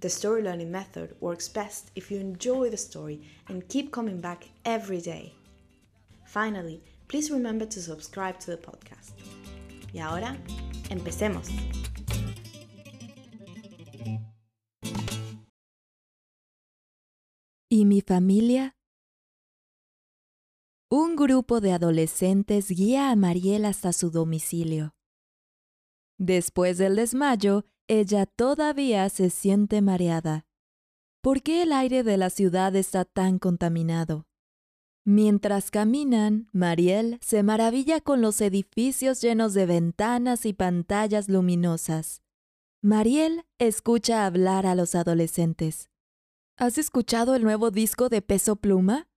the story learning method works best if you enjoy the story and keep coming back every day. Finally, please remember to subscribe to the podcast. Y ahora, empecemos. ¿Y mi familia? Un grupo de adolescentes guía a Mariel hasta su domicilio. Después del desmayo, ella todavía se siente mareada. ¿Por qué el aire de la ciudad está tan contaminado? Mientras caminan, Mariel se maravilla con los edificios llenos de ventanas y pantallas luminosas. Mariel escucha hablar a los adolescentes. ¿Has escuchado el nuevo disco de Peso Pluma?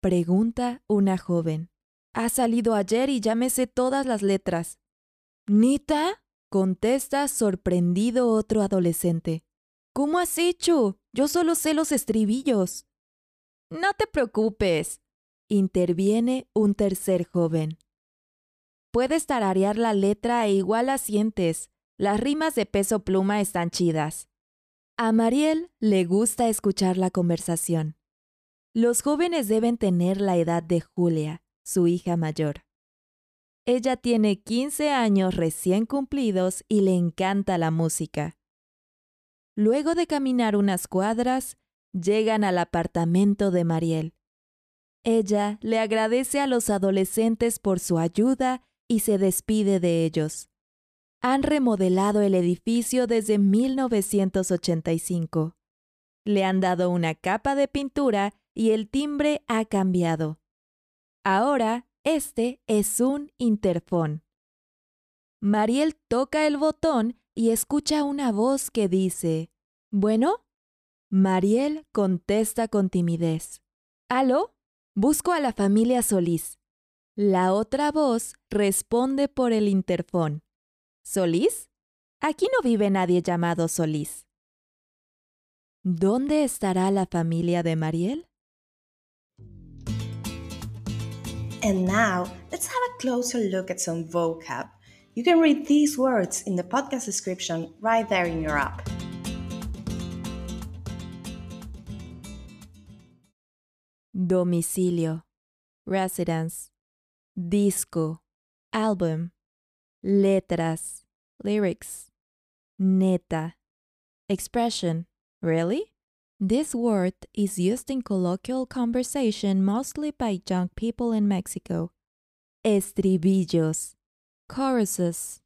Pregunta una joven. Ha salido ayer y ya me sé todas las letras. ¿Nita? Contesta sorprendido otro adolescente. ¿Cómo has hecho? Yo solo sé los estribillos. No te preocupes, interviene un tercer joven. Puedes tararear la letra e igual la sientes. Las rimas de peso pluma están chidas. A Mariel le gusta escuchar la conversación. Los jóvenes deben tener la edad de Julia, su hija mayor. Ella tiene 15 años recién cumplidos y le encanta la música. Luego de caminar unas cuadras, llegan al apartamento de Mariel. Ella le agradece a los adolescentes por su ayuda y se despide de ellos. Han remodelado el edificio desde 1985. Le han dado una capa de pintura y el timbre ha cambiado. Ahora este es un interfón. Mariel toca el botón y escucha una voz que dice, ¿Bueno? Mariel contesta con timidez. ¿Aló? Busco a la familia Solís. La otra voz responde por el interfón. ¿Solís? Aquí no vive nadie llamado Solís. ¿Dónde estará la familia de Mariel? And now, let's have a closer look at some vocab. You can read these words in the podcast description right there in your app. Domicilio, residence, disco, album, letras, lyrics, neta, expression, really? This word is used in colloquial conversation mostly by young people in Mexico. Estribillos, choruses,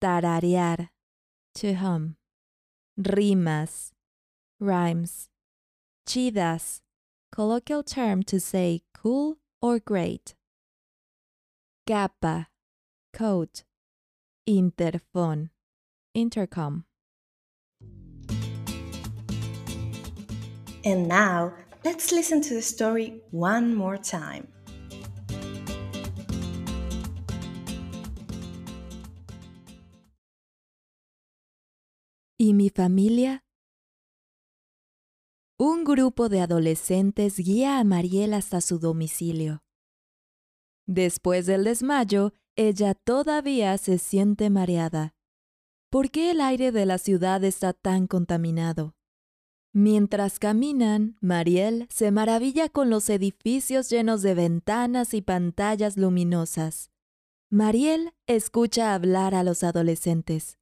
tararear, to hum, rimas, rhymes, chidas, colloquial term to say cool or great. Capa, coat, interfón, intercom. And now, let's listen to the story one more time. ¿Y mi familia? Un grupo de adolescentes guía a Mariel hasta su domicilio. Después del desmayo, ella todavía se siente mareada. ¿Por qué el aire de la ciudad está tan contaminado? Mientras caminan, Mariel se maravilla con los edificios llenos de ventanas y pantallas luminosas. Mariel escucha hablar a los adolescentes.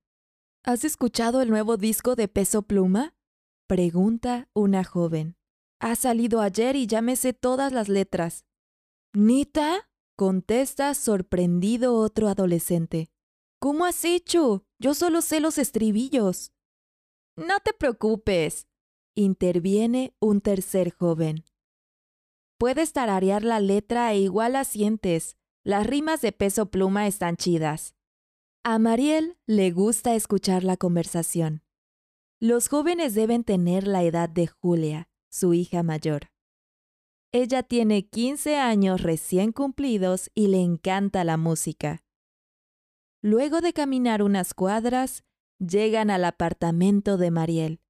¿Has escuchado el nuevo disco de Peso Pluma? Pregunta una joven. Ha salido ayer y ya me sé todas las letras. ¿Nita? contesta sorprendido otro adolescente. ¿Cómo has hecho? Yo solo sé los estribillos. No te preocupes, interviene un tercer joven. Puedes tararear la letra e igual la sientes. Las rimas de peso pluma están chidas. A Mariel le gusta escuchar la conversación. Los jóvenes deben tener la edad de Julia, su hija mayor. Ella tiene 15 años recién cumplidos y le encanta la música. Luego de caminar unas cuadras, llegan al apartamento de Mariel.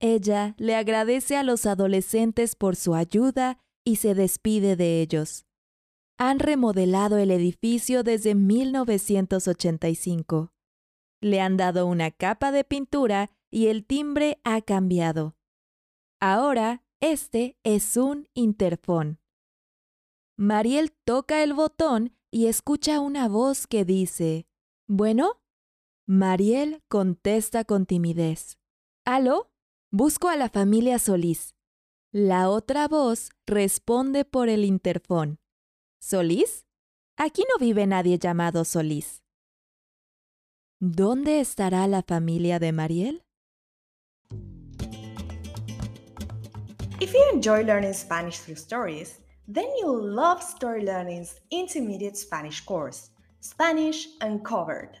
Ella le agradece a los adolescentes por su ayuda y se despide de ellos. Han remodelado el edificio desde 1985. Le han dado una capa de pintura y el timbre ha cambiado. Ahora este es un interfón. Mariel toca el botón y escucha una voz que dice, ¿Bueno? Mariel contesta con timidez. ¿Aló? Busco a la familia Solís. La otra voz responde por el interfón. ¿Solís? Aquí no vive nadie llamado Solís. ¿Dónde estará la familia de Mariel? If you enjoy learning Spanish through stories, then you'll love Story Learning's intermediate Spanish course, Spanish Uncovered.